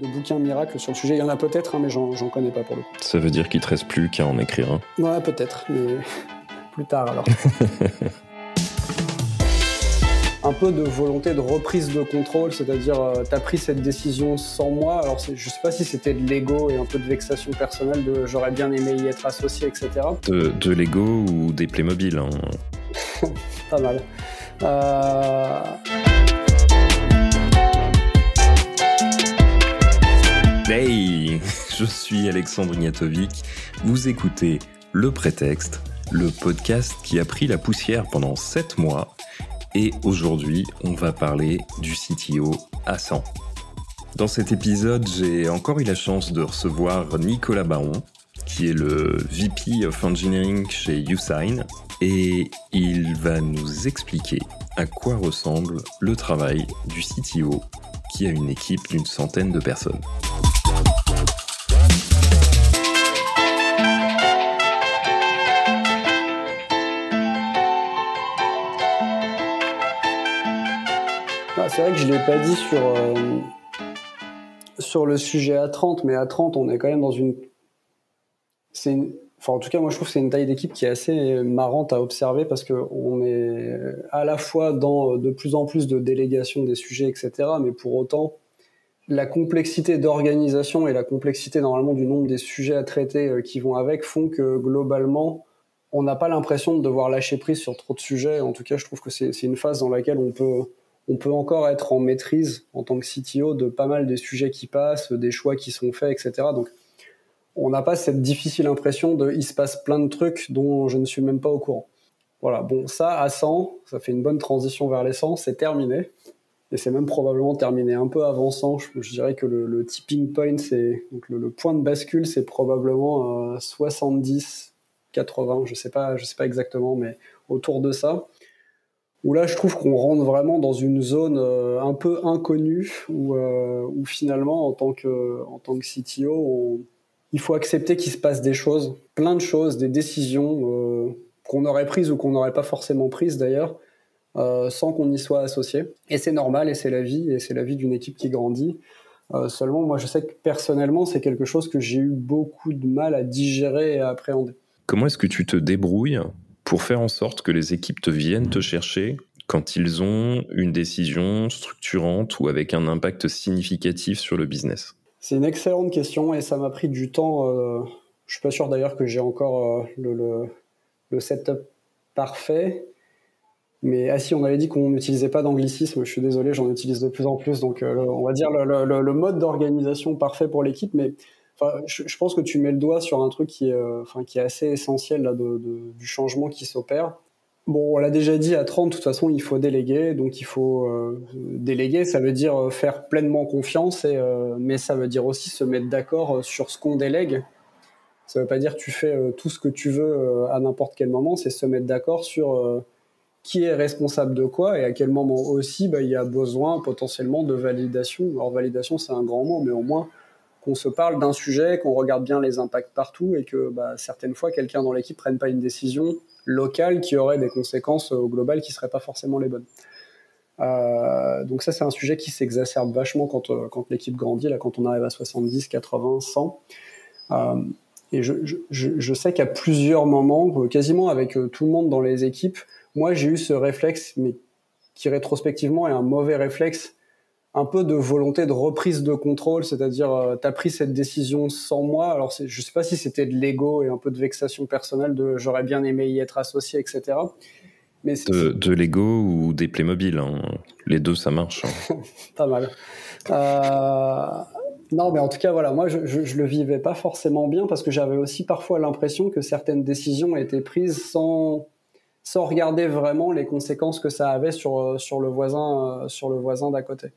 de bouquins miracles sur le sujet. Il y en a peut-être, hein, mais j'en connais pas pour le coup. Ça veut dire qu'il te reste plus qu'à en écrire un Ouais, peut-être, mais plus tard alors. un peu de volonté de reprise de contrôle, c'est-à-dire euh, tu as pris cette décision sans moi, alors je sais pas si c'était de l'ego et un peu de vexation personnelle de j'aurais bien aimé y être associé, etc. De, de l'ego ou des Playmobil hein. Pas mal. Euh... Hey, je suis Alexandre Ignatovic. Vous écoutez Le Prétexte, le podcast qui a pris la poussière pendant 7 mois. Et aujourd'hui, on va parler du CTO à 100. Dans cet épisode, j'ai encore eu la chance de recevoir Nicolas Baron, qui est le VP of Engineering chez Usign, et il va nous expliquer à quoi ressemble le travail du CTO qui a une équipe d'une centaine de personnes. C'est vrai que je ne l'ai pas dit sur, euh, sur le sujet à 30, mais à 30, on est quand même dans une. C'est Enfin, en tout cas, moi, je trouve que c'est une taille d'équipe qui est assez marrante à observer parce qu'on est à la fois dans de plus en plus de délégations des sujets, etc. Mais pour autant, la complexité d'organisation et la complexité normalement du nombre des sujets à traiter euh, qui vont avec font que globalement, on n'a pas l'impression de devoir lâcher prise sur trop de sujets. En tout cas, je trouve que c'est une phase dans laquelle on peut on peut encore être en maîtrise en tant que CTO de pas mal des sujets qui passent, des choix qui sont faits, etc. Donc, on n'a pas cette difficile impression de il se passe plein de trucs dont je ne suis même pas au courant. Voilà, bon, ça à 100, ça fait une bonne transition vers les 100, c'est terminé. Et c'est même probablement terminé un peu avant 100. Je, dirais que le, tipping point, c'est donc le, point de bascule, c'est probablement 70, 80, je sais pas, je sais pas exactement, mais autour de ça où là je trouve qu'on rentre vraiment dans une zone euh, un peu inconnue où, euh, où, finalement en tant que en tant que CTO il faut accepter qu'il se passe des choses plein de choses des décisions euh, qu'on aurait prises ou qu'on n'aurait pas forcément prises d'ailleurs sans qu'on y soit associé. Et c'est normal et c'est la vie et c'est la vie d'une équipe qui grandit. Seulement moi je sais que personnellement c'est quelque chose que j'ai eu beaucoup de mal à digérer et à appréhender. Comment est-ce que tu te débrouilles pour faire en sorte que les équipes te viennent te chercher quand ils ont une décision structurante ou avec un impact significatif sur le business C'est une excellente question et ça m'a pris du temps. Euh, je suis pas sûr d'ailleurs que j'ai encore euh, le, le, setup parfait. Mais ah si, on avait dit qu'on n'utilisait pas d'anglicisme. Je suis désolé, j'en utilise de plus en plus. Donc, euh, on va dire le, le mode d'organisation parfait pour l'équipe. Mais je, pense que tu mets le doigt sur un truc qui est, euh, assez essentiel là, du changement qui s'opère. Bon, on l'a déjà dit, à 30, de toute façon, il faut déléguer. Donc, il faut euh, déléguer, ça veut dire euh, faire pleinement confiance, mais ça veut dire aussi se mettre d'accord sur ce qu'on délègue. Ça veut pas dire tu fais tout ce que tu veux à n'importe quel moment, c'est se mettre d'accord sur qui est responsable de quoi et à quel moment aussi bah, il y a besoin potentiellement de validation. Alors, validation, c'est un grand mot, mais au moins qu'on se parle d'un sujet, qu'on regarde bien les impacts partout et que bah, certaines fois quelqu'un dans l'équipe prenne pas une décision locale qui aurait des conséquences au global qui seraient pas forcément les bonnes. Euh, donc ça c'est un sujet qui s'exacerbe vachement quand, euh, quand l'équipe grandit, là quand on arrive à 70, 80, 100. et je, je, sais qu'à plusieurs moments, euh, quasiment avec tout le monde dans les équipes, moi j'ai eu ce réflexe, mais qui rétrospectivement est un mauvais réflexe un peu de volonté de reprise de contrôle, c'est-à-dire euh, tu as pris cette décision sans moi. Alors je sais pas si c'était de l'ego et un peu de vexation personnelle de j'aurais bien aimé y être associé, etc. Mais de, de l'ego ou des Playmobil, hein. les deux ça marche. Hein. pas mal. Euh, non, mais en tout cas voilà, moi je, je, le vivais pas forcément bien parce que j'avais aussi parfois l'impression que certaines décisions étaient prises sans sans regarder vraiment les conséquences que ça avait sur euh, sur le voisin sur le voisin d'à côté.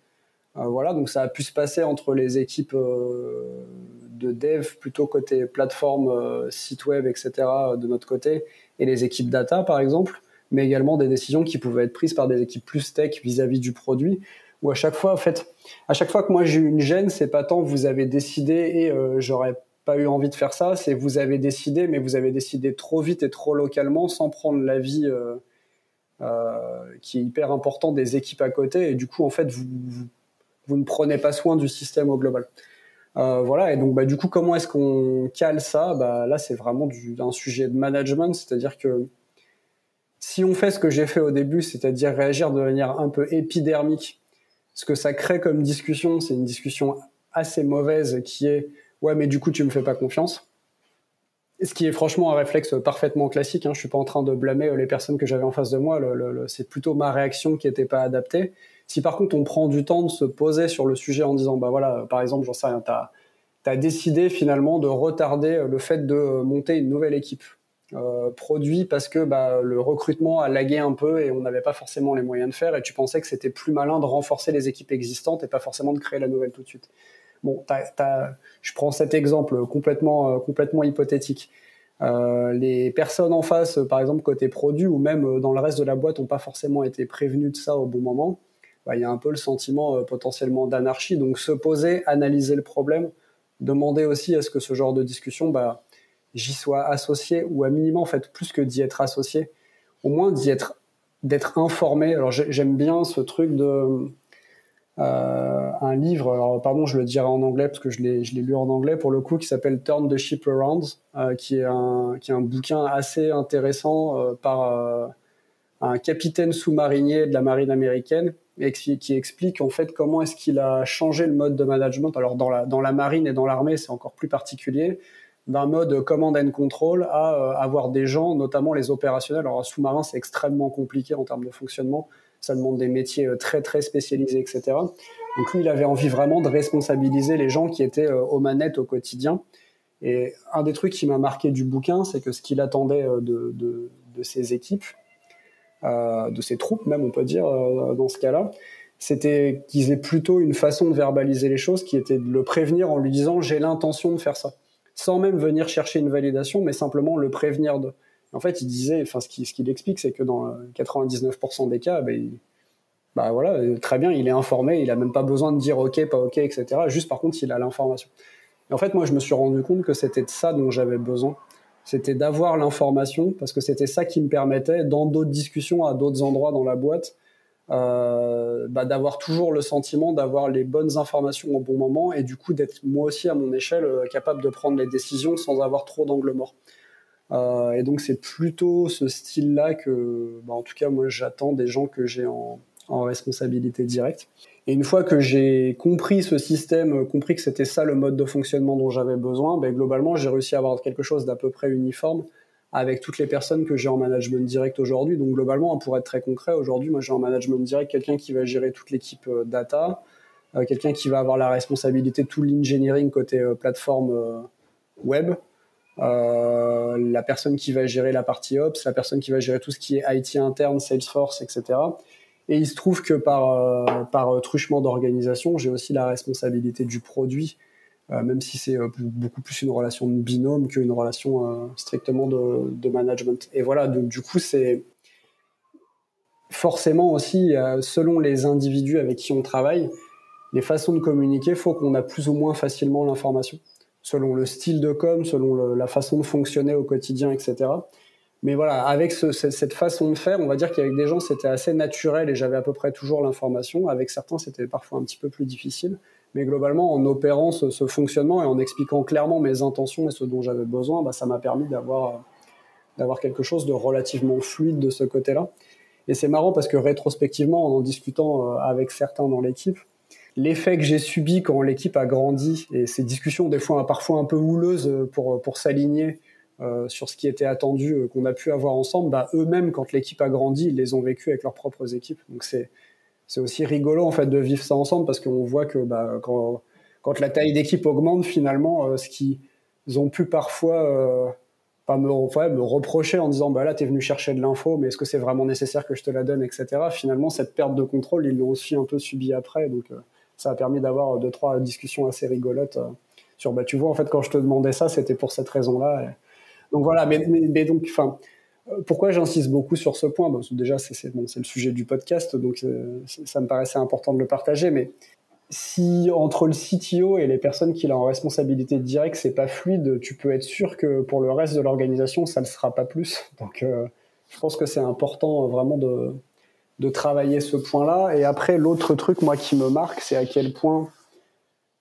Euh, voilà, donc ça a pu se passer entre les équipes euh, de dev plutôt côté plateforme, euh, site web, etc. de notre côté, et les équipes data par exemple, mais également des décisions qui pouvaient être prises par des équipes plus tech vis-à-vis du produit, où à chaque fois, en fait, à chaque fois que moi j'ai eu une gêne, c'est pas tant vous avez décidé et j'aurais pas eu envie de faire ça, c'est vous avez décidé, mais vous avez décidé trop vite et trop localement sans prendre l'avis qui est hyper important des équipes à côté, et du coup en fait vous ne prenez pas soin du système au global. Euh, voilà, et donc bah, du coup, comment est-ce qu'on cale ça? Bah, Là, c'est vraiment du, un sujet de management, c'est-à-dire que si on fait ce que j'ai fait au début, c'est-à-dire réagir de manière un peu épidermique, ce que ça crée comme discussion, c'est une discussion assez mauvaise qui est ouais, mais du coup, tu me fais pas confiance. Ce qui est franchement un réflexe parfaitement classique. Hein. Je suis pas en train de blâmer les personnes que j'avais en face de moi. C'est plutôt ma réaction qui n'était pas adaptée. Si par contre on prend du temps de se poser sur le sujet en disant bah voilà, par exemple, j'en sais rien, t'as as décidé finalement de retarder le fait de monter une nouvelle équipe euh, produit parce que bah, le recrutement a lagué un peu et on n'avait pas forcément les moyens de faire et tu pensais que c'était plus malin de renforcer les équipes existantes et pas forcément de créer la nouvelle tout de suite. Bon, je prends cet exemple complètement, euh, complètement hypothétique. Euh, les personnes en face, par exemple côté produit ou même dans le reste de la boîte, n'ont pas forcément été prévenues de ça au bon moment. Bah, il y a un peu le sentiment potentiellement d'anarchie. Donc se poser, analyser le problème, demander aussi à ce que ce genre de discussion bah, j'y sois associé ou à minimum en fait plus que d'y être associé, au moins d'y être d'être informé. Alors j'aime bien ce truc de euh, un livre, alors pardon, je le dirai en anglais parce que je l'ai je l'ai lu en anglais pour le coup, qui s'appelle Turn the Ship Around, euh, qui est un qui est un bouquin assez intéressant euh, par un capitaine sous-marinier de la marine américaine qui, explique en fait comment est-ce qu'il a changé le mode de management. Alors dans la marine et dans l'armée, c'est encore plus particulier d'un mode command and control à euh, avoir des gens, notamment les opérationnels. Alors, un sous-marin, c'est extrêmement compliqué en termes de fonctionnement. Ça demande des métiers euh, très, très spécialisés, etc. Donc, lui, il avait envie vraiment de responsabiliser les gens qui étaient euh, aux manettes au quotidien. Et un des trucs qui m'a marqué du bouquin, c'est que ce qu'il attendait de, ses équipes, de ses troupes même, on peut dire, dans ce cas-là, c'était qu'ils aient plutôt une façon de verbaliser les choses qui était de le prévenir en lui disant j'ai l'intention de faire ça sans même venir chercher une validation, mais simplement le prévenir de. En fait, il disait, enfin, ce qu'il ce explique, c'est que dans 99% des cas, ben, bah voilà, très bien, il est informé, il a même pas besoin de dire OK, pas OK, etc. Juste par contre, il a l'information. Et en fait, moi, je me suis rendu compte que c'était de ça dont j'avais besoin. C'était d'avoir l'information, parce que c'était ça qui me permettait, dans d'autres discussions à d'autres endroits dans la boîte, euh, bah, d'avoir toujours le sentiment d'avoir les bonnes informations au bon moment et du coup d'être moi aussi à mon échelle euh, capable de prendre les décisions sans avoir trop d'angle mort. Euh, et donc c'est plutôt ce style-là que, bah, en tout cas moi j'attends des gens que j'ai en, en, responsabilité directe. Et une fois que j'ai compris ce système, compris que c'était ça le mode de fonctionnement dont j'avais besoin, bah, globalement j'ai réussi à avoir quelque chose d'à peu près uniforme avec toutes les personnes que j'ai en management direct aujourd'hui. Donc globalement, pour être très concret, aujourd'hui, moi j'ai en management direct quelqu'un qui va gérer toute l'équipe euh, data, euh, quelqu'un qui va avoir la responsabilité de tout l'engineering côté euh, plateforme web, la personne qui va gérer la partie ops, la personne qui va gérer tout ce qui est IT interne, Salesforce, etc. Et il se trouve que par, par truchement d'organisation, j'ai aussi la responsabilité du produit euh, même si c'est euh, beaucoup plus une relation de binôme qu'une relation euh, strictement de, management. Et voilà, donc du coup, c'est forcément aussi, selon les individus avec qui on travaille, les façons de communiquer, faut qu'on a plus ou moins facilement l'information, selon le style de com, selon la façon de fonctionner au quotidien, etc. Mais voilà, avec cette façon de faire, on va dire qu'avec des gens, c'était assez naturel et j'avais à peu près toujours l'information. Avec certains, c'était parfois un petit peu plus difficile. Mais globalement, en opérant ce, fonctionnement et en expliquant clairement mes intentions et ce dont j'avais besoin, bah, ça m'a permis d'avoir d'avoir quelque chose de relativement fluide de ce côté-là. Et c'est marrant parce que rétrospectivement, en en discutant euh, avec certains dans l'équipe, l'effet que j'ai subi quand l'équipe a grandi et ces discussions des fois parfois un peu houleuses pour pour s'aligner euh, sur ce qui était attendu euh, qu'on a pu avoir ensemble, bah, eux-mêmes quand l'équipe a grandi, ils les ont vécu avec leurs propres équipes. Donc c'est aussi rigolo en fait de vivre ça ensemble parce qu'on voit que bah, quand, quand la taille d'équipe augmente finalement, euh, ce qu'ils ont pu parfois pas me, me reprocher en disant bah là t'es venu chercher de l'info mais est-ce que c'est vraiment nécessaire que je te la donne etc. Finalement cette perte de contrôle ils l'ont aussi un peu subi après donc ça a permis d'avoir deux trois discussions assez rigolotes sur bah tu vois en fait quand je te demandais ça c'était pour cette raison là. Donc voilà mais, donc enfin pourquoi j'insiste beaucoup sur ce point? Déjà, c'est bon, le sujet du podcast, donc euh, ça me paraissait important de le partager. Mais si entre le CTO et les personnes qu'il a en responsabilité directe, c'est pas fluide, tu peux être sûr que pour le reste de l'organisation, ça ne sera pas plus. Donc, euh, je pense que c'est important euh, vraiment de travailler ce point-là. Et après, l'autre truc, moi, qui me marque, c'est à quel point,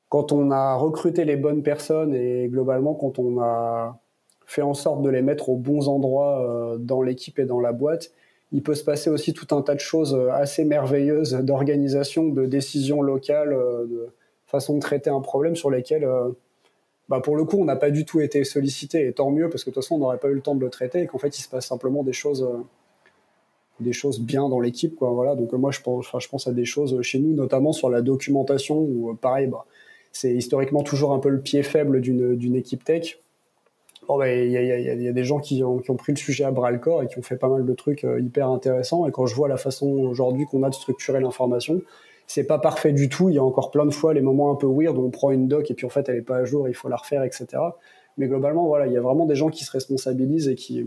quand on a recruté les bonnes personnes et globalement, quand on a fait en sorte de les mettre aux bons endroits euh, dans l'équipe et dans la boîte, il peut se passer aussi tout un tas de choses euh, assez merveilleuses d'organisation, de décisions locales, euh, de façon de traiter un problème sur lesquels, bah pour le coup, on n'a pas du tout été sollicité. Et tant mieux, parce que de toute façon, on n'aurait pas eu le temps de le traiter et qu'en fait, il se passe simplement des choses des choses bien dans l'équipe quoi. Voilà. Donc moi je pense je pense à des choses chez nous notamment sur la documentation où pareil bah, c'est historiquement toujours un peu le pied faible d'une d'une équipe tech il y, a, des gens qui ont, pris le sujet à bras le corps et qui ont fait pas mal de trucs euh, hyper intéressants et quand je vois la façon aujourd'hui qu'on a de structurer l'information c'est pas parfait du tout il y a encore plein de fois les moments un peu weird où on prend une doc et puis en fait elle est pas à jour il faut la refaire etc mais globalement voilà il y a vraiment des gens qui se responsabilisent et qui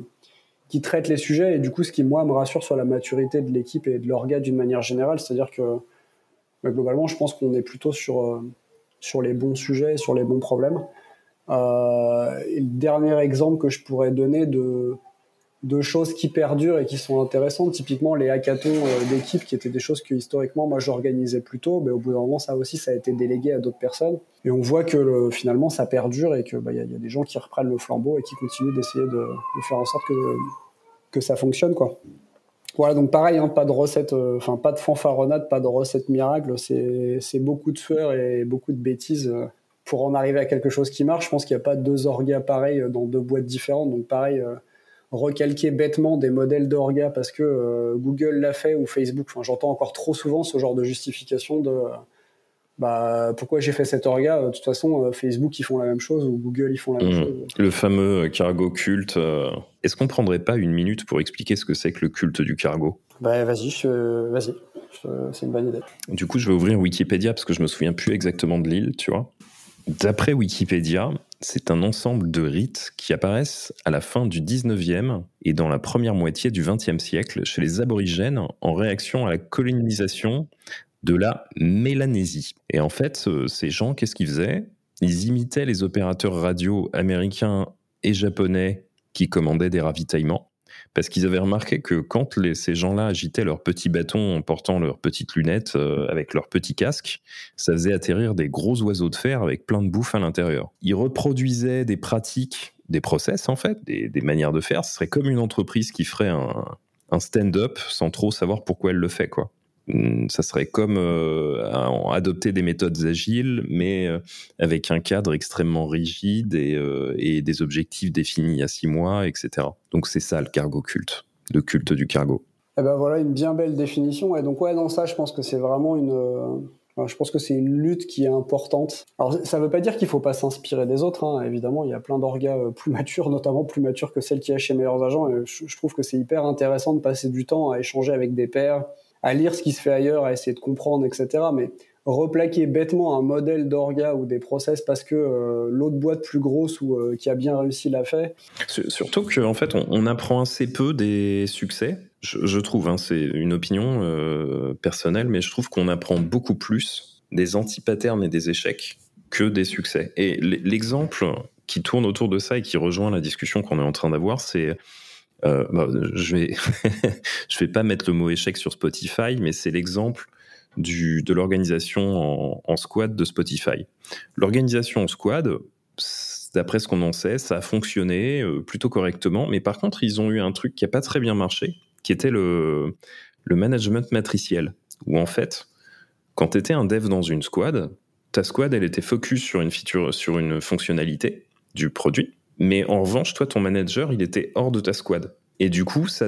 qui traite les sujets. Et du coup, ce qui, moi, me rassure sur la maturité de l'équipe et de l'orga d'une manière générale, c'est-à-dire que bah, globalement, je pense qu'on est plutôt sur, euh, sur les bons sujets, sur les bons problèmes. Euh, le dernier exemple que je pourrais donner de, de choses qui perdurent et qui sont intéressantes, typiquement les hackathons euh, d'équipe, qui étaient des choses que historiquement moi j'organisais plutôt, mais au bout d'un moment ça aussi ça a été délégué à d'autres personnes. Et on voit que finalement ça perdure et qu'il bah, y, a, y, a des gens qui reprennent le flambeau et qui continuent d'essayer de, faire en sorte que, que ça fonctionne quoi. Voilà donc pareil, hein, pas de recette, euh, enfin pas de fanfaronnade, pas de recette miracle, c'est beaucoup de sueur et beaucoup de bêtises pour en arriver à quelque chose qui marche. Je pense qu'il n'y a pas deux orgas pareils dans deux boîtes différentes, donc pareil recalquer bêtement des modèles d'orga parce que euh, Google l'a fait ou Facebook. Enfin, j'entends encore trop souvent ce genre de justification de bah, pourquoi j'ai fait cet orga? Euh, de toute façon, euh, Facebook ils font la même chose ou Google ils font la même mmh. chose. Le fameux cargo culte. Est-ce qu'on prendrait pas une minute pour expliquer ce que c'est que le culte du cargo? Bah vas-y, vas-y. C'est une bonne idée. Du coup, je vais ouvrir Wikipédia parce que je me souviens plus exactement de l'île, tu vois. D'après Wikipédia, c'est un ensemble de rites qui apparaissent à la fin du 19e et dans la première moitié du 20e siècle chez les aborigènes en réaction à la colonisation de la Mélanésie. Et en fait, euh, ces gens, qu'est-ce qu'ils faisaient? Ils imitaient les opérateurs radio américains et japonais qui commandaient des ravitaillements parce qu'ils avaient remarqué que quand ces gens-là agitaient leurs petits bâtons en portant leurs petites lunettes euh, avec leurs petits casques, ça faisait atterrir des gros oiseaux de fer avec plein de bouffe à l'intérieur. Ils reproduisaient des pratiques, des process en fait, des, manières de faire. Ce serait comme une entreprise qui ferait un, un stand-up sans trop savoir pourquoi elle le fait, quoi. Hum, ça serait comme euh, adopter des méthodes agiles, mais euh, avec un cadre extrêmement rigide euh, et, des objectifs définis à six mois, etc. Donc c'est ça le cargo culte, le culte du cargo. Eh ben voilà une bien belle définition. Et donc ouais, dans ça, je pense que c'est vraiment une, je pense que c'est une lutte qui est importante. Alors ça ne veut pas dire qu'il ne faut pas s'inspirer des autres. Hein. Évidemment, il y a plein d'orgas plus matures, notamment plus matures que celles qui a chez Meilleurs Agents. Et je trouve que c'est hyper intéressant de passer du temps à échanger avec des pairs à lire ce qui se fait ailleurs, à essayer de comprendre, etc. Mais replaquer bêtement un modèle d'orga ou des process parce que euh, l'autre boîte plus grosse ou euh, qui a bien réussi l'a fait. Surtout qu'en en fait, on, apprend assez peu des succès. Je, trouve, hein, c'est une opinion euh, personnelle, mais je trouve qu'on apprend beaucoup plus des anti-patterns et des échecs que des succès. Et l'exemple qui tourne autour de ça et qui rejoint la discussion qu'on est en train d'avoir, c'est euh, bah, je vais, je vais pas mettre le mot échec sur Spotify, mais c'est l'exemple de l'organisation en, squad de Spotify. L'organisation en squad, d'après ce qu'on en sait, ça a fonctionné euh, plutôt correctement, mais par contre, ils ont eu un truc qui a pas très bien marché, qui était le, le management matriciel, où en fait, quand tu étais un dev dans une squad, ta squad, elle était focus sur une feature, sur une fonctionnalité du produit, mais en revanche, toi, ton manager, il était hors de ta squad. Et du coup, ça,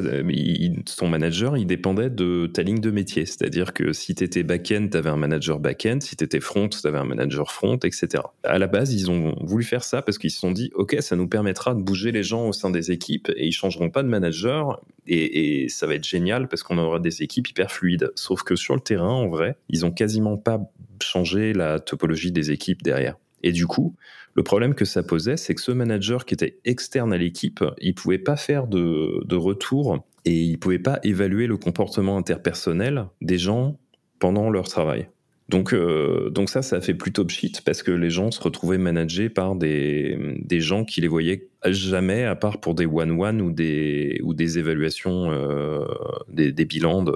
ton manager, il dépendait de ta ligne de métier. C'est-à-dire que si tu étais back-end, tu avais un manager back-end. Si tu étais front, tu avais un manager front, etc. À la base, ils ont voulu faire ça parce qu'ils se sont dit, OK, ça nous permettra de bouger les gens au sein des équipes et ils changeront pas de manager. Et, et ça va être génial parce qu'on aura des équipes hyper fluides. Sauf que sur le terrain, en vrai, ils ont quasiment pas changé la topologie des équipes derrière. Et du coup, le problème que ça posait, c'est que ce manager qui était externe à l'équipe, il pouvait pas faire de, retour et il pouvait pas évaluer le comportement interpersonnel des gens pendant leur travail. Donc, euh, donc ça, ça a fait plutôt pchit parce que les gens se retrouvaient managés par des, des gens qui les voyaient jamais, à part pour des one-one ou des, ou des évaluations, euh, des, des, bilans de,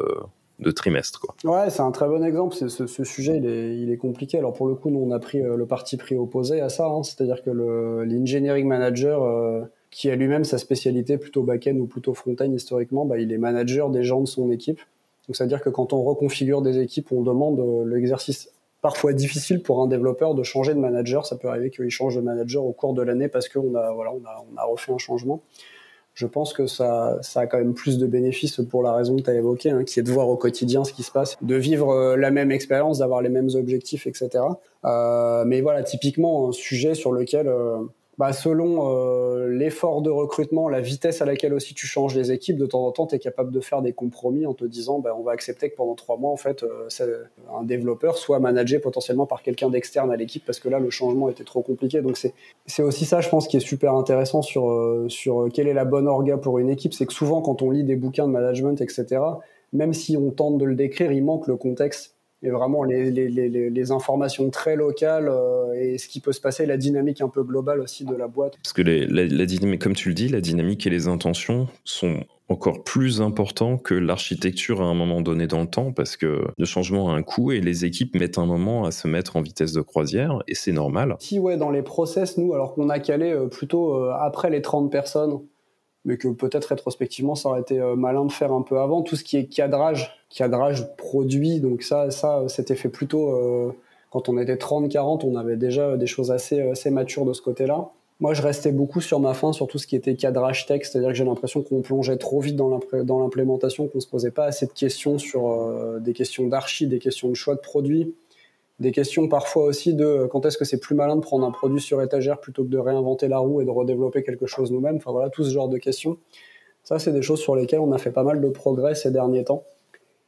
de trimestre. Quoi. Ouais, c'est un très bon exemple. Ce, sujet, il est, compliqué. Alors pour le coup, nous, on a pris le parti pris opposé à ça. Hein. C'est-à-dire que l'engineering manager, qui a lui-même sa spécialité plutôt back-end ou plutôt front-end historiquement, bah, il est manager des gens de son équipe. Donc c'est-à-dire que quand on reconfigure des équipes, on demande l'exercice parfois difficile pour un développeur de changer de manager. Ça peut arriver qu'il change de manager au cours de l'année parce qu'on a, voilà, on a refait un changement. Je pense que ça, ça a quand même plus de bénéfices pour la raison que tu as évoquée, hein, qui est de voir au quotidien ce qui se passe, de vivre euh, la même expérience, d'avoir les mêmes objectifs, etc. Euh, mais voilà, typiquement un sujet sur lequel euh, bah, selon euh, l'effort de recrutement, la vitesse à laquelle aussi tu changes les équipes, de temps en temps, tu es capable de faire des compromis en te disant bah, on va accepter que pendant trois mois, en fait, euh, un développeur soit managé potentiellement par quelqu'un d'externe à l'équipe parce que là, le changement était trop compliqué. Donc, c'est aussi ça, je pense, qui est super intéressant sur, euh, sur quelle est la bonne orga pour une équipe. C'est que souvent, quand on lit des bouquins de management, etc., même si on tente de le décrire, il manque le contexte et vraiment les, les, les, les, informations très locales euh, et ce qui peut se passer, la dynamique un peu globale aussi de la boîte. Parce que la, la, dynamique, comme tu le dis, la dynamique et les intentions sont encore plus importants que l'architecture à un moment donné dans le temps parce que le changement a un coût et les équipes mettent un moment à se mettre en vitesse de croisière et c'est normal. Si ouais, dans les process, nous, alors qu'on a calé euh, plutôt euh, après les 30 personnes, mais que peut-être rétrospectivement ça aurait été malin de faire un peu avant, tout ce qui est cadrage cadrage produit. Donc ça, ça c'était fait plutôt euh, quand on était 30-40, on avait déjà des choses assez, assez matures de ce côté-là. Moi, je restais beaucoup sur ma fin sur tout ce qui était cadrage texte, c'est-à-dire que j'ai l'impression qu'on plongeait trop vite dans l'implémentation, qu'on se posait pas assez de questions sur euh, des questions d'archi, des questions de choix de produits, des questions parfois aussi de quand est-ce que c'est plus malin de prendre un produit sur étagère plutôt que de réinventer la roue et de redévelopper quelque chose nous-mêmes. Enfin voilà, tout ce genre de questions. Ça, c'est des choses sur lesquelles on a fait pas mal de progrès ces derniers temps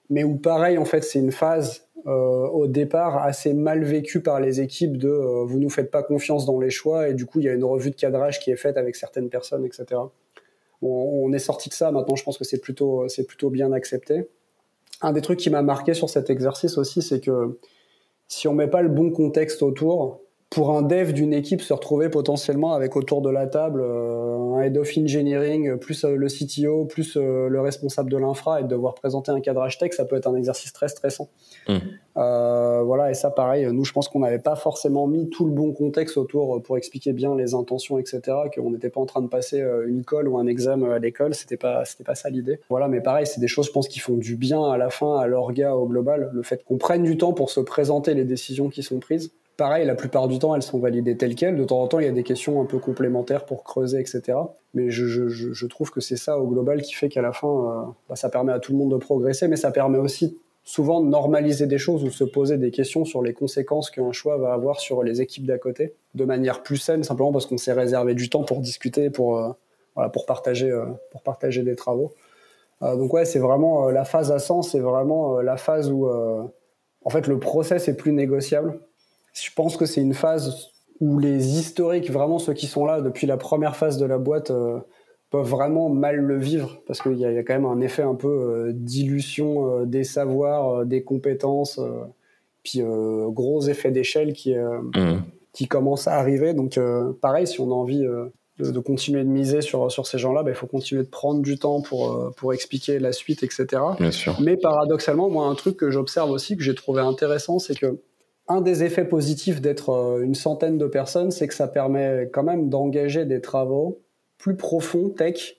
mais où pareil, en fait, c'est une phase euh, au départ assez mal vécue par les équipes de euh, vous nous faites pas confiance dans les choix et du coup il y a une revue de cadrage qui est faite avec certaines personnes, etc. on est sorti de ça. Maintenant, je pense que c'est plutôt c'est plutôt bien accepté. Un des trucs qui m'a marqué sur cet exercice aussi, c'est que si on met pas le bon contexte autour, pour un dev d'une équipe se retrouver potentiellement avec autour de la table euh, un head of engineering plus euh, le CTO plus euh, le responsable de l'infra et de devoir présenter un cadrage tech ça peut être un exercice très stressant mmh. Voilà et ça pareil nous je pense qu'on n'avait pas forcément mis tout le bon contexte autour pour expliquer bien les intentions etc qu'on n'était pas en train de passer une colle ou un examen à l'école c'était pas c'était pas ça l'idée voilà mais pareil c'est des choses je pense qui font du bien à la fin à l'orga au global le fait qu'on prenne du temps pour se présenter les décisions qui sont prises Pareil, la plupart du temps, elles sont validées telles quelles. De temps en temps, il y a des questions un peu complémentaires pour creuser, etc. Mais je, trouve que c'est ça au global qui fait qu'à la fin, euh, bah, ça permet à tout le monde de progresser, mais ça permet aussi souvent normaliser des choses ou se poser des questions sur les conséquences qu'un choix va avoir sur les équipes d'à côté, de manière plus saine, simplement parce qu'on s'est réservé du temps pour discuter, pour, euh, voilà, pour, partager, euh, pour partager des travaux. donc ouais, c'est vraiment la phase à 100, c'est vraiment la phase où en fait le process est plus négociable je pense que c'est une phase où les historiques, vraiment ceux qui sont là depuis la première phase de la boîte, euh, peuvent vraiment mal le vivre parce qu'il y, a quand même un effet un peu euh, dilution euh, des savoirs, des compétences, puis gros effet d'échelle qui, mmh. qui commence à arriver. Donc pareil, si on a envie de, continuer de miser sur, sur ces gens-là, bah, il faut continuer de prendre du temps pour, pour expliquer la suite, etc. Bien sûr. Mais paradoxalement, moi, un truc que j'observe aussi, que j'ai trouvé intéressant, c'est que un des effets positifs d'être euh, une centaine de personnes, c'est que ça permet quand même d'engager des travaux plus profonds, tech,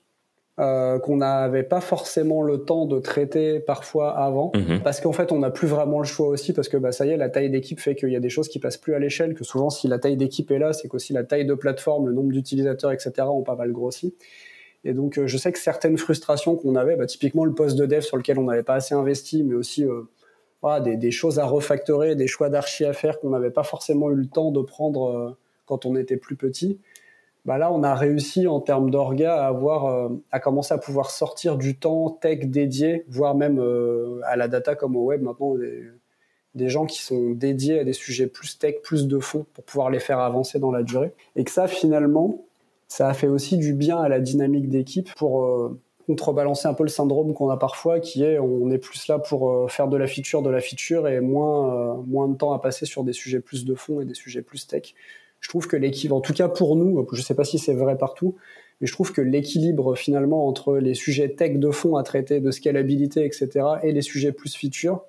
euh, qu'on n'avait pas forcément le temps de traiter parfois avant, mhm. parce qu'en fait on n'a plus vraiment le choix aussi, parce que bah, ça y est, la taille d'équipe fait qu'il y a des choses qui passent plus à l'échelle, que souvent si la taille d'équipe est là, c'est qu'aussi la taille de plateforme, le nombre d'utilisateurs, etc. ont pas mal grossi. Et donc euh, je sais que certaines frustrations qu'on avait, bah, typiquement le poste de dev sur lequel on n'avait pas assez investi, mais aussi des, choses à refactorer, des choix d'archi à faire qu'on n'avait pas forcément eu le temps de prendre euh, quand on était plus petit. Bah là, on a réussi en termes d'orga à avoir, euh, à commencer à pouvoir sortir du temps tech dédié, voire même euh, à la data comme au web maintenant, des, gens qui sont dédiés à des sujets plus tech, plus de fond pour pouvoir les faire avancer dans la durée. Et que ça, finalement, ça a fait aussi du bien à la dynamique d'équipe pour contrebalancer un peu le syndrome qu'on a parfois, qui est on est plus là pour euh, faire de la feature, de la feature et moins, euh, moins de temps à passer sur des sujets plus de fond et des sujets plus tech. Je trouve que l'équipe, en tout cas pour nous, je ne sais pas si c'est vrai partout, Mais je trouve que l'équilibre finalement entre les sujets tech de fond à traiter, de scalabilité, etc., et les sujets plus feature,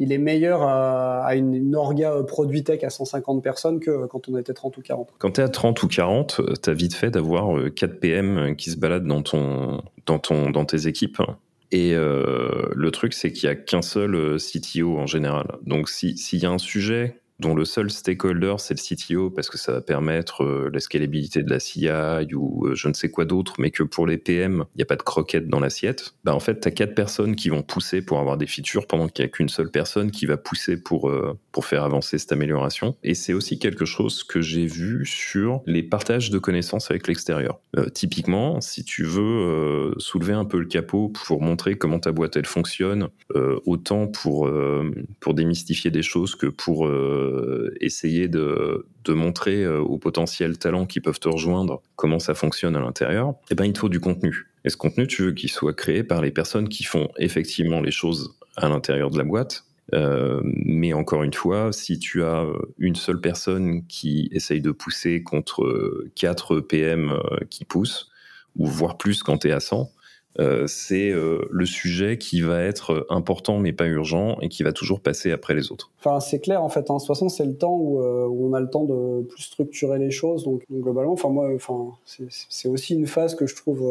il est meilleur à, une, orga produit tech à 150 personnes que quand on était 30 ou 40. Quand tu es à 30 ou 40, tu as vite fait d'avoir 4 PM qui se baladent dans, ton, dans, ton, dans tes équipes. Et euh, le truc, c'est qu'il n'y a qu'un seul euh, CTO en général. Donc, s'il y a un sujet dont le seul stakeholder c'est le CTO parce que ça va permettre euh, la scalabilité de la CI ou euh, je ne sais quoi d'autre, mais que pour les PM, il n'y a pas de croquette dans l'assiette, bah en fait, tu as quatre personnes qui vont pousser pour avoir des features pendant qu'il n'y a qu'une seule personne qui va pousser pour, euh, pour faire avancer cette amélioration. Et c'est aussi quelque chose que j'ai vu sur les partages de connaissances avec l'extérieur. typiquement, si tu veux soulever un peu le capot pour montrer comment ta boîte elle fonctionne, autant pour, pour démystifier des choses que pour euh, essayer de, montrer euh, aux potentiels talents qui peuvent te rejoindre comment ça fonctionne à l'intérieur, eh ben, il te faut du contenu. Et ce contenu, tu veux qu'il soit créé par les personnes qui font effectivement les choses à l'intérieur de la boîte. Euh, mais encore une fois, si tu as une seule personne qui essaye de pousser contre 4 PM qui poussent, ou voire plus quand tu es à 100, euh, c'est euh, le sujet qui va être important mais pas urgent et qui va toujours passer après les autres. Enfin, c'est clair en fait. Hein. De toute façon, c'est le temps où, euh, on a le temps de plus structurer les choses. Donc, globalement, enfin moi, enfin c'est aussi une phase que je trouve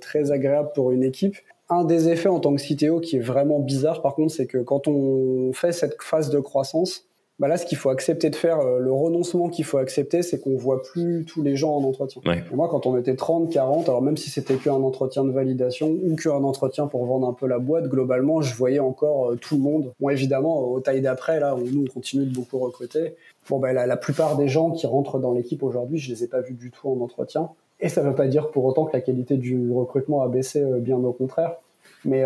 très agréable pour une équipe. Un des effets en tant que CTO qui est vraiment bizarre, par contre, c'est que quand on fait cette phase de croissance, bah là, ce qu'il faut accepter de faire, euh, le renoncement qu'il faut accepter, c'est qu'on voit plus tous les gens en entretien. moi, quand on était 30, 40, alors même si c'était qu'un entretien de validation ou qu'un entretien pour vendre un peu la boîte, globalement, je voyais encore euh, tout le monde. Bon, évidemment, au taille d'après, là, nous, on continue de beaucoup recruter. Bon, bah, la, plupart des gens qui rentrent dans l'équipe aujourd'hui, je les ai pas vus du tout en entretien. Et ça veut pas dire pour autant que la qualité du recrutement a baissé, euh, bien au contraire. Mais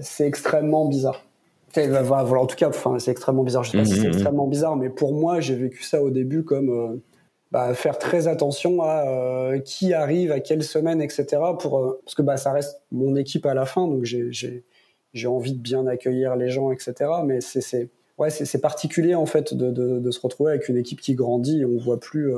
c'est extrêmement bizarre en tout cas, enfin, c'est extrêmement bizarre. Je sais pas si c'est mhm, mhm. extrêmement bizarre, mais pour moi, j'ai vécu ça au début comme euh, bah, faire très attention à euh, qui arrive, à quelle semaine, etc. Pour, euh, parce que bah, ça reste mon équipe à la fin, donc j'ai envie de bien accueillir les gens, etc. Mais c'est ouais, c'est particulier en fait de, de, de, se retrouver avec une équipe qui grandit et on voit plus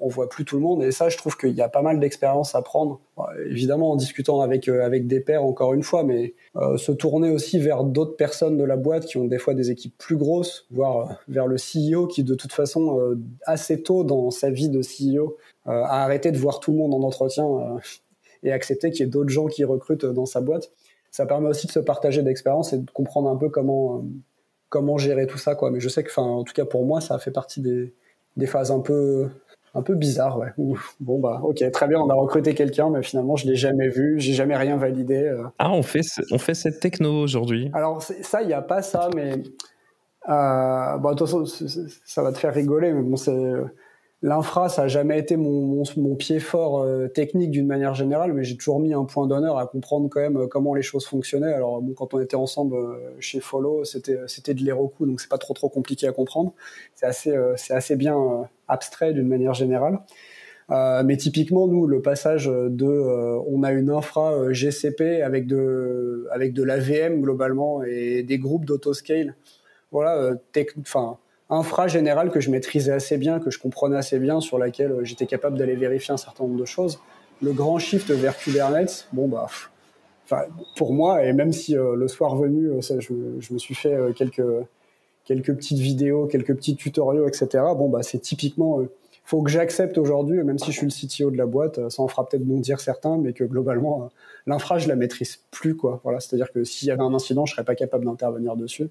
on, voit plus tout le monde. Et ça, je trouve qu'il y a pas mal d'expérience à prendre. évidemment, en discutant avec euh, avec des pairs encore une fois, mais euh, se tourner aussi vers d'autres personnes de la boîte qui ont des fois des équipes plus grosses, voire euh, vers le CEO qui, de toute façon, assez tôt dans sa vie de CEO, a arrêté de voir tout le monde en entretien et accepté qu'il y ait d'autres gens qui recrutent dans sa boîte. Ça permet aussi de se partager d'expérience et de comprendre un peu comment comment gérer tout ça. Mais je sais que, en tout cas pour moi, ça a fait partie des des phases un peu un peu bizarres, ouais. bon bah ok, très bien, on a recruté quelqu'un, mais finalement je l'ai jamais vu, j'ai jamais rien validé. Euh. Ah, on fait on fait cette techno aujourd'hui. Alors ça, il y a pas ça, mais euh, bon, de toute façon, ça va te faire rigoler, mais bon, c'est L'infra, ça n'a jamais été mon, pied fort euh, technique d'une manière générale, mais j'ai toujours mis un point d'honneur à comprendre quand même euh, comment les choses fonctionnaient. Alors bon, quand on était ensemble euh, chez Follow, c'était c'était de l'Heroku, donc c'est pas trop trop compliqué à comprendre. C'est assez c'est assez bien abstrait d'une manière générale. mais typiquement, nous, le passage de, on a une infra GCP avec de, avec de l'AVM globalement et des groupes d'autoscale. Voilà, enfin, infra générale que je maîtrisais assez bien, que je comprenais assez bien, sur laquelle euh, j'étais capable d'aller vérifier un certain nombre de choses. Le grand shift vers Kubernetes, bon bah, enfin pour moi et même si euh, le soir venu, euh, je, me suis fait quelques quelques petites vidéos, quelques petits tutoriaux, etc. Bon bah c'est typiquement faut que j'accepte aujourd'hui, même si je suis le CTO de la boîte, ça en fera peut-être bondir certains, mais que globalement, l'infra, je la maîtrise plus, quoi. Voilà, c'est-à-dire que s'il y avait un incident, je serais pas capable d'intervenir dessus.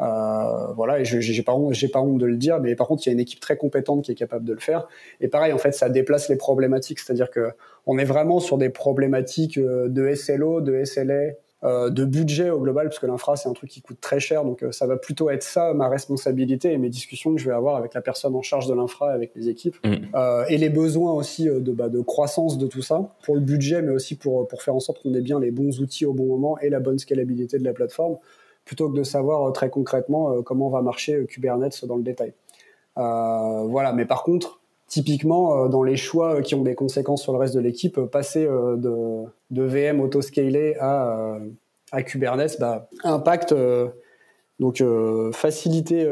Euh, voilà, et j'ai pas honte, j'ai pas honte de le dire, mais par contre, il y a une équipe très compétente qui est capable de le faire. Et pareil, en fait, ça déplace les problématiques, c'est-à-dire que on est vraiment sur des problématiques euh, de SLO, de SLA, euh, de budget au global, parce que l'infra c'est un truc qui coûte très cher, donc ça va plutôt être ça ma responsabilité et mes discussions que je vais avoir avec la personne en charge de l'infra, avec les équipes, mm. euh, et les besoins aussi de, bah, de croissance de tout ça pour le budget, mais aussi pour pour faire en sorte qu'on ait bien les bons outils au bon moment et la bonne scalabilité de la plateforme plutôt que de savoir euh, très concrètement euh, comment va marcher euh, Kubernetes dans le détail. voilà, mais par contre, typiquement dans les choix qui ont des conséquences sur le reste de l'équipe, passer de, de, VM autoscalé à, à Kubernetes, bah, impact donc facilité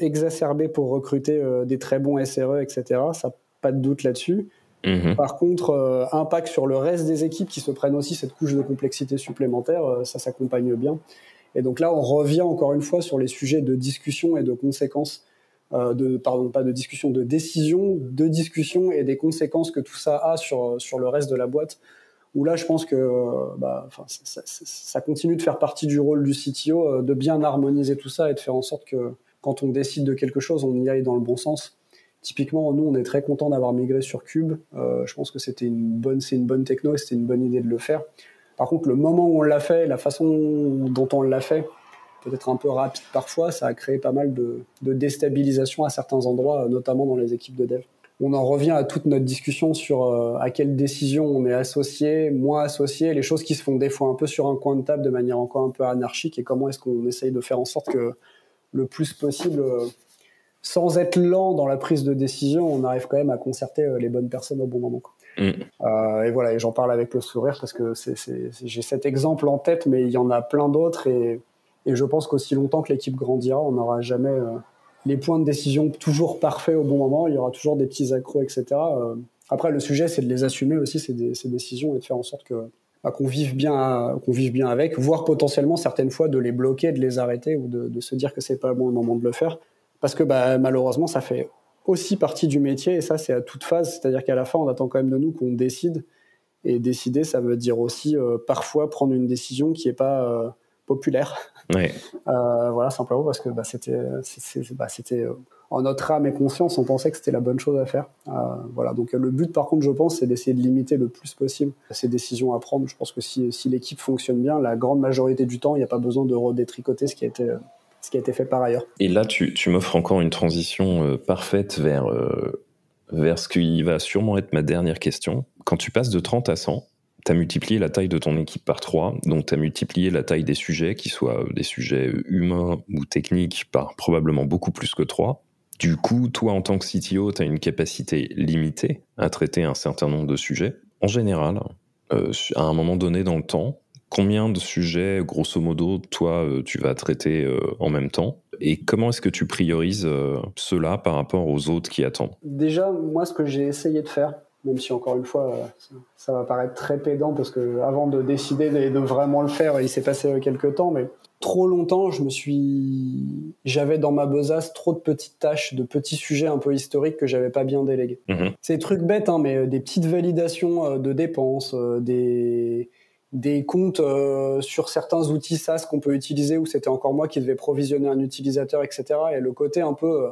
exacerbée pour recruter des très bons SRE, etc. Ça pas de doute là-dessus. Mhm. Par contre, impact sur le reste des équipes qui se prennent aussi cette couche de complexité supplémentaire, ça s'accompagne bien. Et donc là, on revient encore une fois sur les sujets de discussion et de conséquences, euh, de, pardon, pas de discussion, de décision, de discussion et des conséquences que tout ça a sur, sur le reste de la boîte. Où là, je pense que bah, ça, ça, continue de faire partie du rôle du CTO, euh, de bien harmoniser tout ça et de faire en sorte que quand on décide de quelque chose, on y aille dans le bon sens. Typiquement, nous, on est très content d'avoir migré sur Cube. Euh, je pense que c'était une bonne, c'est une bonne techno c'était une bonne idée de le faire. Par contre, le moment où on l'a fait, la façon dont on l'a fait, peut-être un peu rapide parfois, ça a créé pas mal de, déstabilisation à certains endroits, notamment dans les équipes de dev. On en revient à toute notre discussion sur euh, à quelle décision on est associé, moins associé, les choses qui se font des fois un peu sur un coin de table de manière encore un peu anarchique et comment est-ce qu'on essaye de faire en sorte que le plus possible, euh, sans être lent dans la prise de décision, on arrive quand même à concerter euh, les bonnes personnes au bon moment. Mm. Euh, et voilà, et j'en parle avec le sourire parce que j'ai cet exemple en tête, mais il y en a plein d'autres. Et, et, je pense qu'aussi longtemps que l'équipe grandira, on n'aura jamais euh, les points de décision toujours parfaits au bon moment. Il y aura toujours des petits accros, etc. Euh, après, le sujet, c'est de les assumer aussi, ces, ces, décisions, et de faire en sorte que bah, qu'on vive bien, qu'on vive bien avec, voire potentiellement certaines fois de les bloquer, de les arrêter ou de, de se dire que c'est pas le bon moment de le faire, parce que bah, malheureusement, ça fait aussi partie du métier, et ça c'est à toute phase, c'est-à-dire qu'à la fin on attend quand même de nous qu'on décide, et décider ça veut dire aussi euh, parfois prendre une décision qui n'est pas euh, populaire. Euh, voilà, simplement parce que bah, c'était, bah, en notre âme et conscience, on pensait que c'était la bonne chose à faire. voilà, donc le but par contre je pense c'est d'essayer de limiter le plus possible ces décisions à prendre. Je pense que si, si l'équipe fonctionne bien, la grande majorité du temps il n'y a pas besoin de redétricoter ce qui a été qui a été fait par ailleurs. Et là, tu, m'offres encore une transition euh, parfaite vers, euh, vers ce qui va sûrement être ma dernière question. Quand tu passes de 30 à 100, tu as multiplié la taille de ton équipe par 3, donc tu as multiplié la taille des sujets, qu'ils soient des sujets humains ou techniques, par probablement beaucoup plus que 3. Du coup, toi, en tant que CTO, tu as une capacité limitée à traiter un certain nombre de sujets. En général, euh, à un moment donné dans le temps, Combien de sujets, grosso modo, toi, euh, tu vas traiter euh, en même temps? Et comment est-ce que tu priorises euh, cela par rapport aux autres qui attendent? Déjà, moi, ce que j'ai essayé de faire, même si encore une fois, ça va paraître très pédant parce que avant de décider de, vraiment le faire, il s'est passé quelques temps, mais trop longtemps, je me suis, j'avais dans ma besace trop de petites tâches, de petits sujets un peu historiques que j'avais pas bien délégués. Mhm. C'est des trucs bêtes, hein, mais des petites validations de dépenses, des des comptes euh, sur certains outils SaaS qu'on peut utiliser où c'était encore moi qui devais provisionner un utilisateur, etc. Et le côté un peu, euh,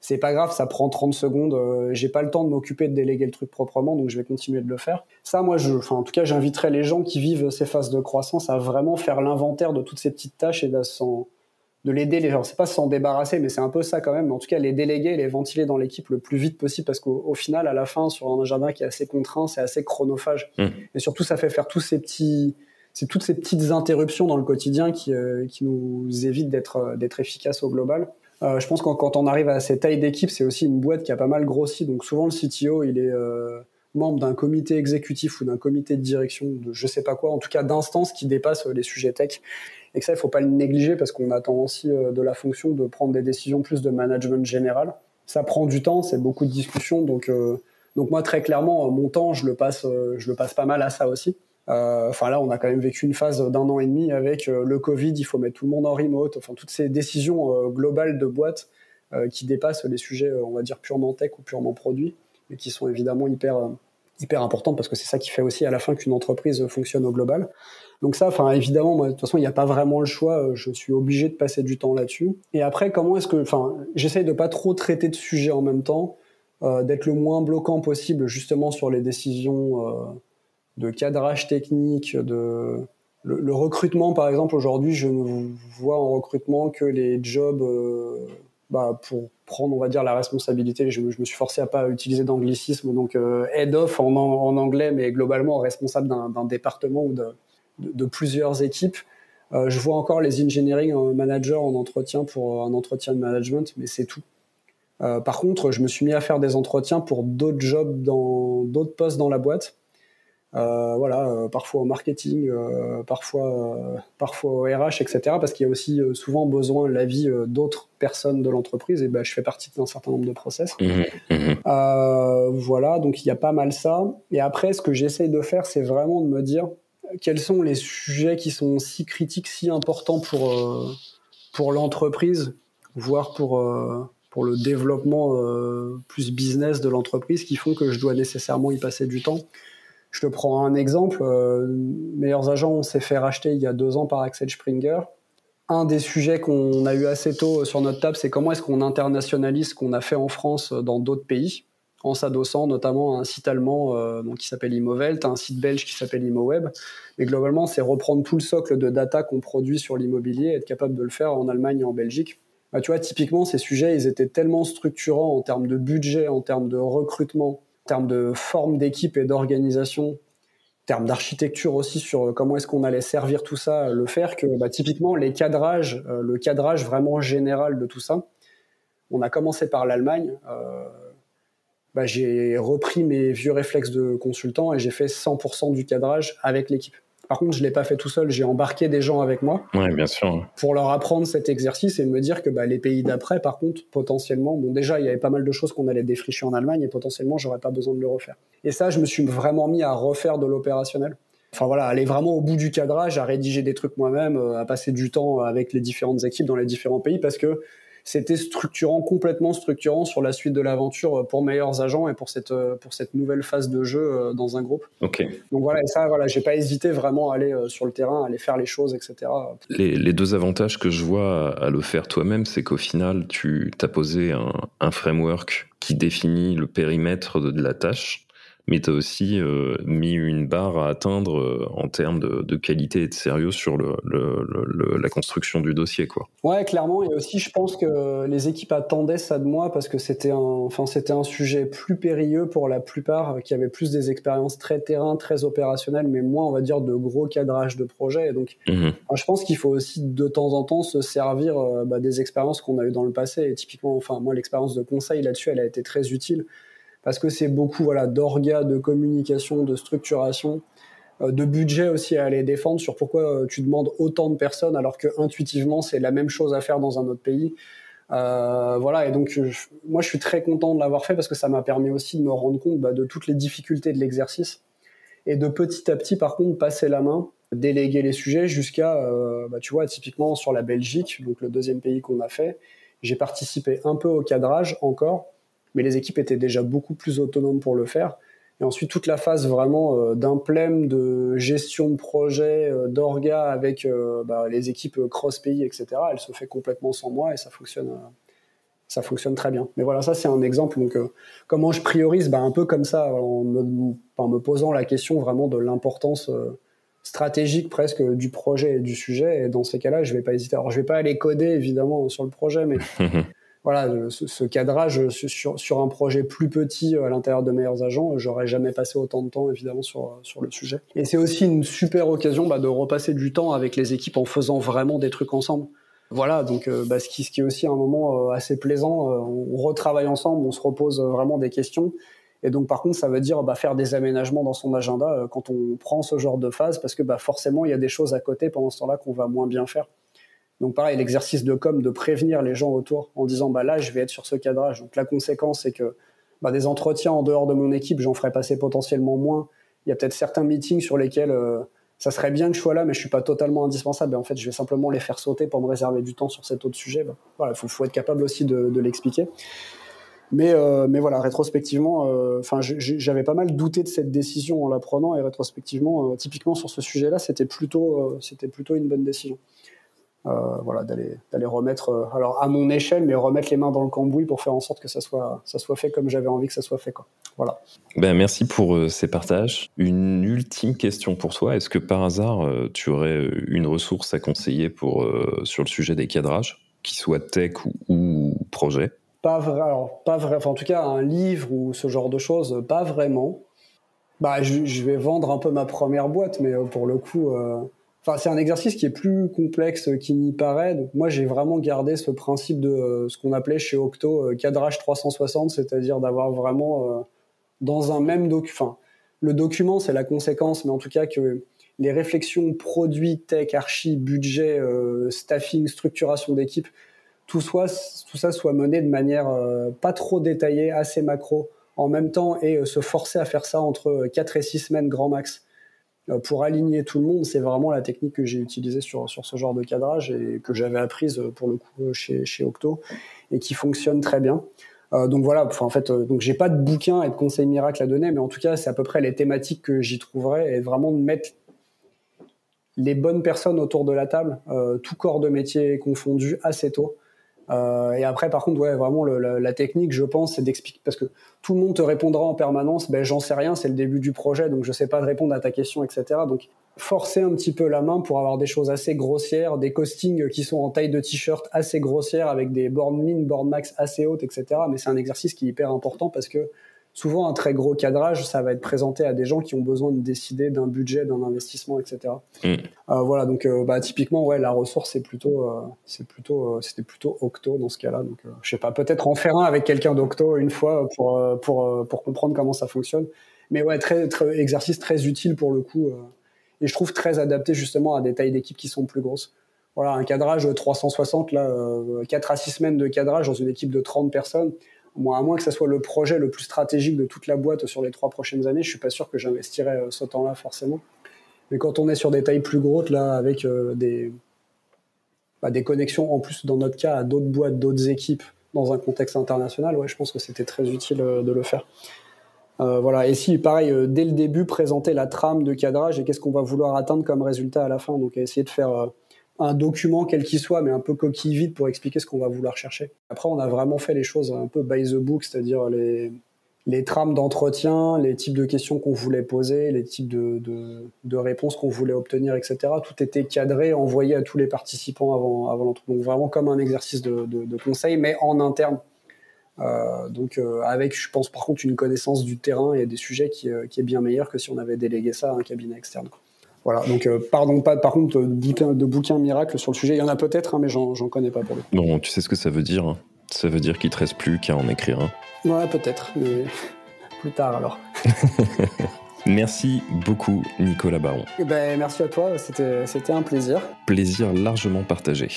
c'est pas grave, ça prend 30 secondes, euh, j'ai pas le temps de m'occuper de déléguer le truc proprement, donc je vais continuer de le faire. Ça, moi, je, enfin, en tout cas, j'inviterais les gens qui vivent ces phases de croissance à vraiment faire l'inventaire de toutes ces petites tâches et de s'en de l'aider les gens. C'est pas s'en débarrasser, mais c'est un peu ça quand même. En tout cas, les déléguer, les ventiler dans l'équipe le plus vite possible, parce qu'au final, à la fin, sur un jardin qui est assez contraint, c'est assez chronophage. Mmh. Et surtout, ça fait faire tous ces petits, c'est toutes ces petites interruptions dans le quotidien qui, euh, qui nous évitent d'être euh, d'être efficaces au global. Euh, je pense que quand on arrive à cette taille d'équipe, c'est aussi une boîte qui a pas mal grossi. Donc souvent, le CTO, il est euh, membre d'un comité exécutif ou d'un comité de direction, de je sais pas quoi, en tout cas d'instances qui dépassent les sujets tech et que ça, il faut pas le négliger parce qu'on attend aussi euh, de la fonction de prendre des décisions plus de management général. Ça prend du temps, c'est beaucoup de discussions, donc euh, donc moi très clairement mon temps je le passe je le passe pas mal à ça aussi. Enfin là on a quand même vécu une phase d'un an et demi avec le Covid, il faut mettre tout le monde en remote, enfin toutes ces décisions globales de boîte qui dépassent les sujets on va dire purement tech ou purement produits, mais qui sont évidemment hyper hyper importantes parce que c'est ça qui fait aussi à la fin qu'une entreprise fonctionne au global. Donc ça, enfin évidemment, de toute façon, il n'y a pas vraiment le choix. Euh, je suis obligé de passer du temps là-dessus. Et après, comment est-ce que, enfin, j'essaye de pas trop traiter de sujets en même temps, euh, d'être le moins bloquant possible justement sur les décisions euh, de cadrage technique, de le, recrutement par exemple. Aujourd'hui, je ne vois en recrutement que les jobs. Bah, pour prendre, on va dire, la responsabilité. Je, me suis forcé à pas utiliser d'anglicisme, donc head off en, anglais, mais globalement responsable d'un département ou de, plusieurs équipes. Euh, je vois encore les engineering managers en entretien pour un entretien de management, mais c'est tout. Euh, par contre, je me suis mis à faire des entretiens pour d'autres jobs dans d'autres postes dans la boîte. Euh, voilà, euh, parfois au marketing, parfois, parfois au RH, etc. Parce qu'il y a aussi souvent besoin de l'avis d'autres personnes de l'entreprise. Et ben, je fais partie d'un certain nombre de process. Mmh, mmh. voilà, donc il y a pas mal ça. Et après, ce que j'essaye de faire, c'est vraiment de me dire quels sont les sujets qui sont si critiques, si importants pour, pour l'entreprise, voire pour pour le développement plus business de l'entreprise qui font que je dois nécessairement y passer du temps. Je te prends un exemple. Euh, Meilleurs Agents, on s'est fait racheter il y a deux ans par Axel Springer. Un des sujets qu'on a eu assez tôt sur notre table, c'est comment est-ce qu'on internationalise ce qu'on a fait en France dans d'autres pays, en s'adossant notamment à un site allemand euh, donc, qui s'appelle Imovelt, un site belge qui s'appelle Imoweb. Mais globalement, c'est reprendre tout le socle de data qu'on produit sur l'immobilier et être capable de le faire en Allemagne et en Belgique. Bah, tu vois, typiquement, ces sujets, ils étaient tellement structurants en termes de budget, en termes de recrutement, termes de forme d'équipe et d'organisation, termes d'architecture aussi sur comment est-ce qu'on allait servir tout ça, le faire que bah, typiquement les cadrages, euh, le cadrage vraiment général de tout ça. On a commencé par l'Allemagne. Euh, bah, j'ai repris mes vieux réflexes de consultant et j'ai fait 100% du cadrage avec l'équipe. Par contre, je l'ai pas fait tout seul. J'ai embarqué des gens avec moi. Ouais, bien sûr. Pour leur apprendre cet exercice et me dire que bah, les pays d'après, par contre, potentiellement, bon, déjà, il y avait pas mal de choses qu'on allait défricher en Allemagne et potentiellement, j'aurais pas besoin de le refaire. Et ça, je me suis vraiment mis à refaire de l'opérationnel. Enfin voilà, aller vraiment au bout du cadrage, à rédiger des trucs moi-même, euh, à passer du temps avec les différentes équipes dans les différents pays parce que c'était structurant, complètement structurant sur la suite de l'aventure pour meilleurs agents et pour cette, pour cette nouvelle phase de jeu euh, dans un groupe. Ok. Donc voilà, et ça, voilà, j'ai pas hésité vraiment à aller euh, sur le terrain, à aller faire les choses, etc. Les, les deux avantages que je vois à le faire toi-même, c'est qu'au final, tu t'as posé un, un framework qui définit le périmètre de la tâche mais tu as aussi euh, mis une barre à atteindre euh, en termes de, qualité et de sérieux sur le, la construction du dossier. Quoi. Ouais, clairement. Et aussi, je pense que les équipes attendaient ça de moi parce que c'était un, enfin, c'était un sujet plus périlleux pour la plupart, euh, qui avaient plus des expériences très terrain, très opérationnelles, mais moins, on va dire, de gros cadrage de projet. Et donc, mmh je pense qu'il faut aussi de temps en temps se servir bah, des expériences qu'on a eues dans le passé. Et typiquement, enfin, moi, l'expérience de conseil là-dessus, elle a été très utile parce que c'est beaucoup voilà d'orga, de communication, de structuration, euh, de budget aussi à aller défendre sur pourquoi euh, tu demandes autant de personnes alors que intuitivement c'est la même chose à faire dans un autre pays. Euh, voilà et donc moi je suis très content de l'avoir fait parce que ça m'a permis aussi de me rendre compte bah, de toutes les difficultés de l'exercice et de petit à petit par contre passer la main déléguer les sujets jusqu'à bah, tu vois typiquement sur la Belgique donc le deuxième pays qu'on a fait j'ai participé un peu au cadrage encore mais les équipes étaient déjà beaucoup plus autonomes pour le faire. Et ensuite, toute la phase vraiment euh, d'implème, de gestion de projet, euh, d'orga avec euh, bah, les équipes cross-pays, etc., elle se fait complètement sans moi et ça fonctionne, ça fonctionne très bien. Mais voilà, ça c'est un exemple. Donc, comment je priorise? Bah, Un peu comme ça, en me, posant la question vraiment de l'importance stratégique presque du projet et du sujet. Et dans ces cas-là, je vais pas hésiter. Alors, je vais pas aller coder évidemment sur le projet, mais voilà, ce, cadrage sur, sur, un projet plus petit euh, à l'intérieur de meilleurs agents, j'aurais jamais passé autant de temps évidemment sur, sur le sujet. Et c'est aussi une super occasion bah, de repasser du temps avec les équipes en faisant vraiment des trucs ensemble. Voilà, donc euh, bah, ce, qui, est aussi un moment euh, assez plaisant. on retravaille ensemble, on se repose vraiment des questions. Et donc par contre, ça veut dire bah, faire des aménagements dans son agenda quand on prend ce genre de phase, parce que forcément, il y a des choses à côté pendant ce temps-là qu'on va moins bien faire. Donc pareil, l'exercice de com, de prévenir les gens autour en disant bah là je vais être sur ce cadrage. Donc la conséquence c'est que bah, des entretiens en dehors de mon équipe, j'en ferai passer potentiellement moins. Il y a peut-être certains meetings sur lesquels euh, ça serait bien que je sois là, mais je suis pas totalement indispensable. Et en fait, je vais simplement les faire sauter pour me réserver du temps sur cet autre sujet. Bah, voilà, il faut, être capable aussi de, l'expliquer. Mais, euh, mais voilà, rétrospectivement, euh, enfin, j'avais pas mal douté de cette décision en la prenant, et rétrospectivement, typiquement sur ce sujet-là, c'était plutôt, c'était plutôt une bonne décision. Euh, voilà, d'aller d'aller remettre, euh, alors à mon échelle, mais remettre les mains dans le cambouis pour faire en sorte que ça soit ça soit fait comme j'avais envie que ça soit fait. Quoi. Voilà. Ben merci pour euh, ces partages. Une ultime question pour toi est-ce que par hasard tu aurais une ressource à conseiller pour sur le sujet des cadrages, qui soit tech ou, projet? Pas vrai, alors pas vrai. en tout cas, un livre ou ce genre de choses, pas vraiment. Bah, je, je vais vendre un peu ma première boîte, mais pour le coup. Enfin, c'est un exercice qui est plus complexe qu'il n'y paraît. Donc, moi, j'ai vraiment gardé ce principe de euh, ce qu'on appelait chez Octo euh, cadrage 360, c'est-à-dire d'avoir vraiment euh, dans un même document, le document, c'est la conséquence, mais en tout cas que les réflexions produits, tech, archi, budget, staffing, structuration d'équipe, tout, soit, tout ça soit mené de manière pas trop détaillée, assez macro en même temps et se forcer à faire ça entre 4 et 6 semaines grand max pour aligner tout le monde, c'est vraiment la technique que j'ai utilisée sur, sur ce genre de cadrage et que j'avais apprise pour le coup chez, chez Octo et qui fonctionne très bien. Euh, donc voilà, en fait, euh, donc j'ai pas de bouquin et de conseils miracles à donner, mais en tout cas, c'est à peu près les thématiques que j'y trouverais et vraiment de mettre les bonnes personnes autour de la table, euh, tout corps de métier confondu assez tôt. Euh, et après, par contre, ouais, vraiment la, technique, je pense, c'est d'expliquer parce que tout le monde te répondra en permanence. Ben, j'en sais rien, c'est le début du projet, donc je sais pas répondre à ta question, etc. Donc forcer un petit peu la main pour avoir des choses assez grossières, des costings qui sont en taille de t-shirt assez grossières avec des bornes min, bornes max assez hautes, etc. Mais c'est un exercice qui est hyper important parce que souvent un très gros cadrage, ça va être présenté à des gens qui ont besoin de décider d'un budget, d'un investissement, etc. Mm. Euh, voilà, donc euh, bah, typiquement, ouais, la ressource c'est plutôt, euh, c'est plutôt, c'était plutôt Octo dans ce cas-là. Donc, je sais pas, peut-être en faire un avec quelqu'un d'Octo une fois pour pour pour comprendre comment ça fonctionne. Mais ouais, très, très exercice très utile pour le coup, et je trouve très adapté justement à des tailles d'équipe qui sont plus grosses. Voilà, un cadrage 360 là, 4 à 6 semaines de cadrage dans une équipe de 30 personnes à moins que ça soit le projet le plus stratégique de toute la boîte sur les trois prochaines années, je suis pas sûr que j'investirais euh, ce temps-là forcément. Mais quand on est sur des tailles plus grosses, là, avec euh, des, bah, des connexions en plus, dans notre cas, à d'autres boîtes, d'autres équipes, dans un contexte international, ouais, je pense que c'était très utile euh, de le faire. voilà. Et si, pareil, dès le début, présenter la trame de cadrage et qu'est-ce qu'on va vouloir atteindre comme résultat à la fin. Donc, essayer de faire un document quel qu'il soit, mais un peu coquille vide pour expliquer ce qu'on va vouloir chercher. Après, on a vraiment fait les choses un peu by the book, c'est-à-dire les, les trames d'entretien, les types de questions qu'on voulait poser, les types de, de, réponses qu'on voulait obtenir, etc. Tout était cadré, envoyé à tous les participants avant, avant l'entretien. Donc vraiment comme un exercice de, de conseil, mais en interne. Euh, donc euh, avec, je pense par contre, une connaissance du terrain et des sujets qui, euh, qui est bien meilleure que si on avait délégué ça à un cabinet externe. Voilà, donc euh, pardon pas par contre de, de bouquins miracles sur le sujet. Il y en a peut-être, hein, mais j'en connais pas pour le coup. Bon, tu sais ce que ça veut dire hein Ça veut dire qu'il te reste plus qu'à en écrire un. Ouais, peut-être, mais plus tard alors. Merci beaucoup, Nicolas Baron. Eh ben, merci à toi, c'était un plaisir. Plaisir largement partagé.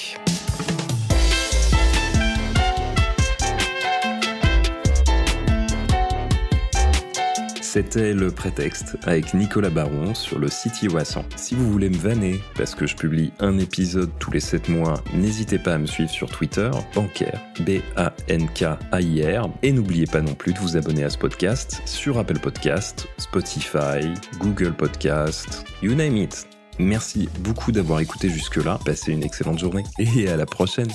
C'était le prétexte avec Nicolas Baron sur le site Iwasan. Si vous voulez me vanner, parce que je publie un épisode tous les 7 mois, n'hésitez pas à me suivre sur Twitter, bancaire, B-A-N-K-A-I-R. Et n'oubliez pas non plus de vous abonner à ce podcast sur Apple Podcast, Spotify, Google Podcast, you name it. Merci beaucoup d'avoir écouté jusque-là, passez une excellente journée et à la prochaine.